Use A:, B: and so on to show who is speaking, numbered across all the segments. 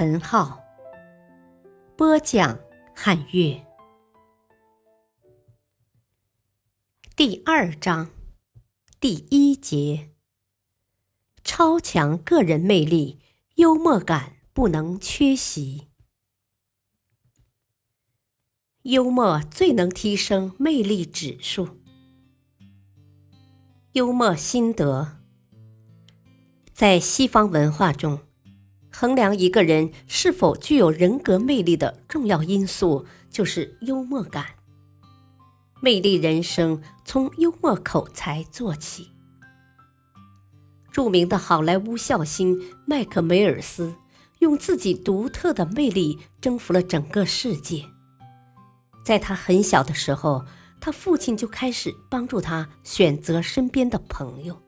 A: 陈浩，播讲汉乐。第二章，第一节：超强个人魅力，幽默感不能缺席。幽默最能提升魅力指数。幽默心得，在西方文化中，衡量一个人是否具有人格魅力的重要因素就是幽默感。魅力人生从幽默口才做起。著名的好莱坞笑星麦克梅尔斯用自己独特的魅力征服了整个世界。在他很小的时候。他父亲就开始帮助他选择身边的朋友。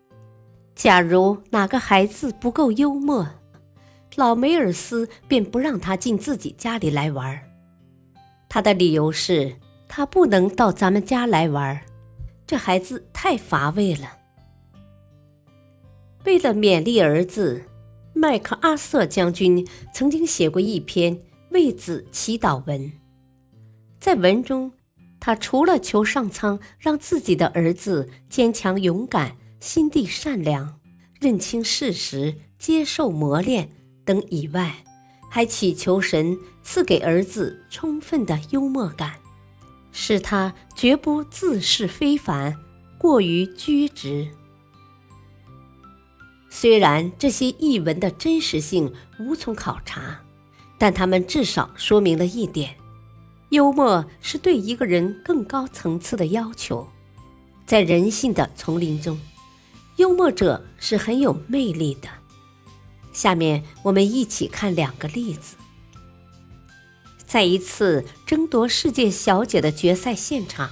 A: 假如哪个孩子不够幽默，老梅尔斯便不让他进自己家里来玩。他的理由是他不能到咱们家来玩，这孩子太乏味了。为了勉励儿子，麦克阿瑟将军曾经写过一篇为子祈祷文，在文中。他除了求上苍让自己的儿子坚强勇敢、心地善良、认清事实、接受磨练等以外，还祈求神赐给儿子充分的幽默感，使他绝不自视非凡、过于拘执。虽然这些译文的真实性无从考察，但他们至少说明了一点。幽默是对一个人更高层次的要求，在人性的丛林中，幽默者是很有魅力的。下面我们一起看两个例子。在一次争夺世界小姐的决赛现场，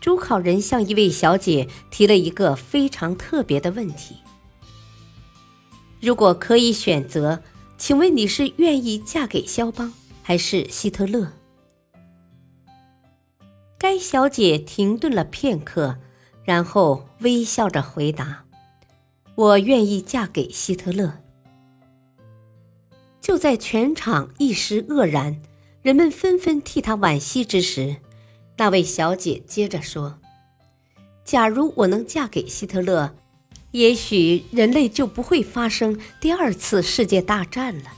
A: 主考人向一位小姐提了一个非常特别的问题：如果可以选择，请问你是愿意嫁给肖邦还是希特勒？该小姐停顿了片刻，然后微笑着回答：“我愿意嫁给希特勒。”就在全场一时愕然，人们纷纷替他惋惜之时，那位小姐接着说：“假如我能嫁给希特勒，也许人类就不会发生第二次世界大战了。”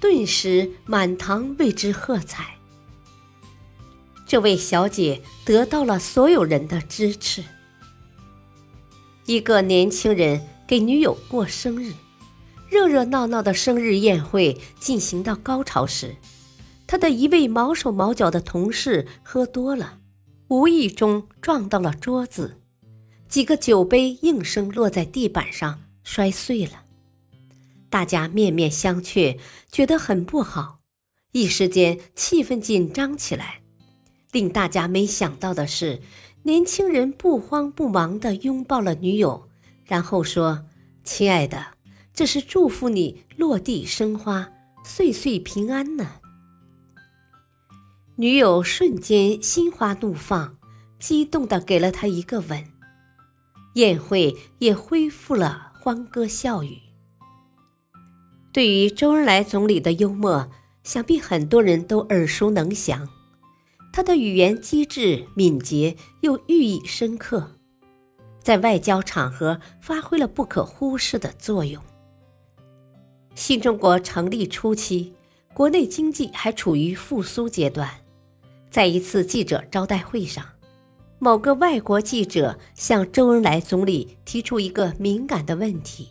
A: 顿时，满堂为之喝彩。这位小姐得到了所有人的支持。一个年轻人给女友过生日，热热闹闹的生日宴会进行到高潮时，他的一位毛手毛脚的同事喝多了，无意中撞到了桌子，几个酒杯应声落在地板上摔碎了。大家面面相觑，觉得很不好，一时间气氛紧张起来。令大家没想到的是，年轻人不慌不忙地拥抱了女友，然后说：“亲爱的，这是祝福你落地生花，岁岁平安呢。”女友瞬间心花怒放，激动地给了他一个吻，宴会也恢复了欢歌笑语。对于周恩来总理的幽默，想必很多人都耳熟能详。他的语言机智敏捷又寓意深刻，在外交场合发挥了不可忽视的作用。新中国成立初期，国内经济还处于复苏阶段，在一次记者招待会上，某个外国记者向周恩来总理提出一个敏感的问题：“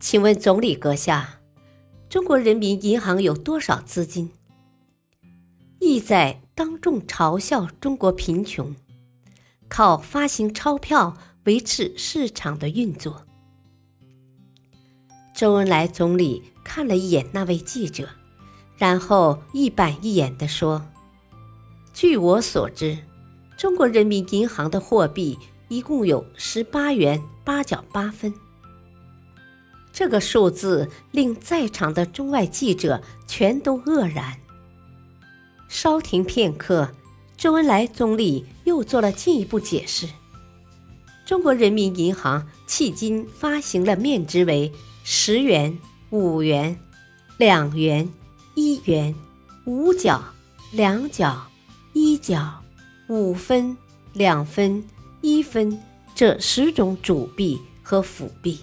A: 请问总理阁下，中国人民银行有多少资金？”意在当众嘲笑中国贫穷，靠发行钞票维持市场的运作。周恩来总理看了一眼那位记者，然后一板一眼地说：“据我所知，中国人民银行的货币一共有十八元八角八分。”这个数字令在场的中外记者全都愕然。稍停片刻，周恩来总理又做了进一步解释：“中国人民银行迄今发行了面值为。”十元、五元、两元、一元、五角、两角、一角、五分、两分、一分这十种主币和辅币，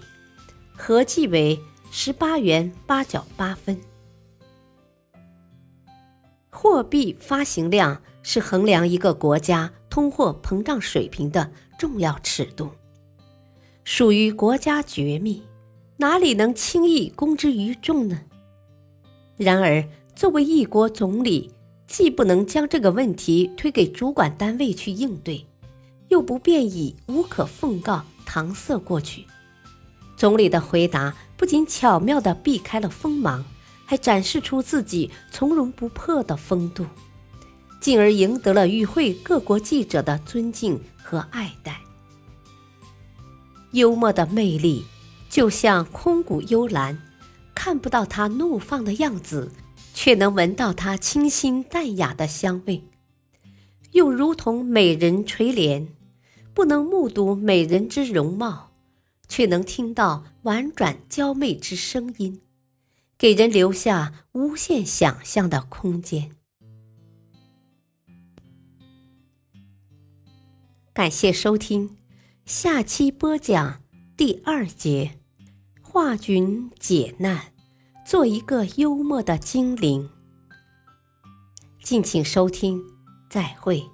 A: 合计为十八元八角八分。货币发行量是衡量一个国家通货膨胀水平的重要尺度，属于国家绝密。哪里能轻易公之于众呢？然而，作为一国总理，既不能将这个问题推给主管单位去应对，又不便以无可奉告搪塞过去。总理的回答不仅巧妙地避开了锋芒，还展示出自己从容不迫的风度，进而赢得了与会各国记者的尊敬和爱戴。幽默的魅力。就像空谷幽兰，看不到它怒放的样子，却能闻到它清新淡雅的香味；又如同美人垂帘，不能目睹美人之容貌，却能听到婉转娇媚之声音，给人留下无限想象的空间。感谢收听，下期播讲第二节。化菌解难，做一个幽默的精灵。敬请收听，再会。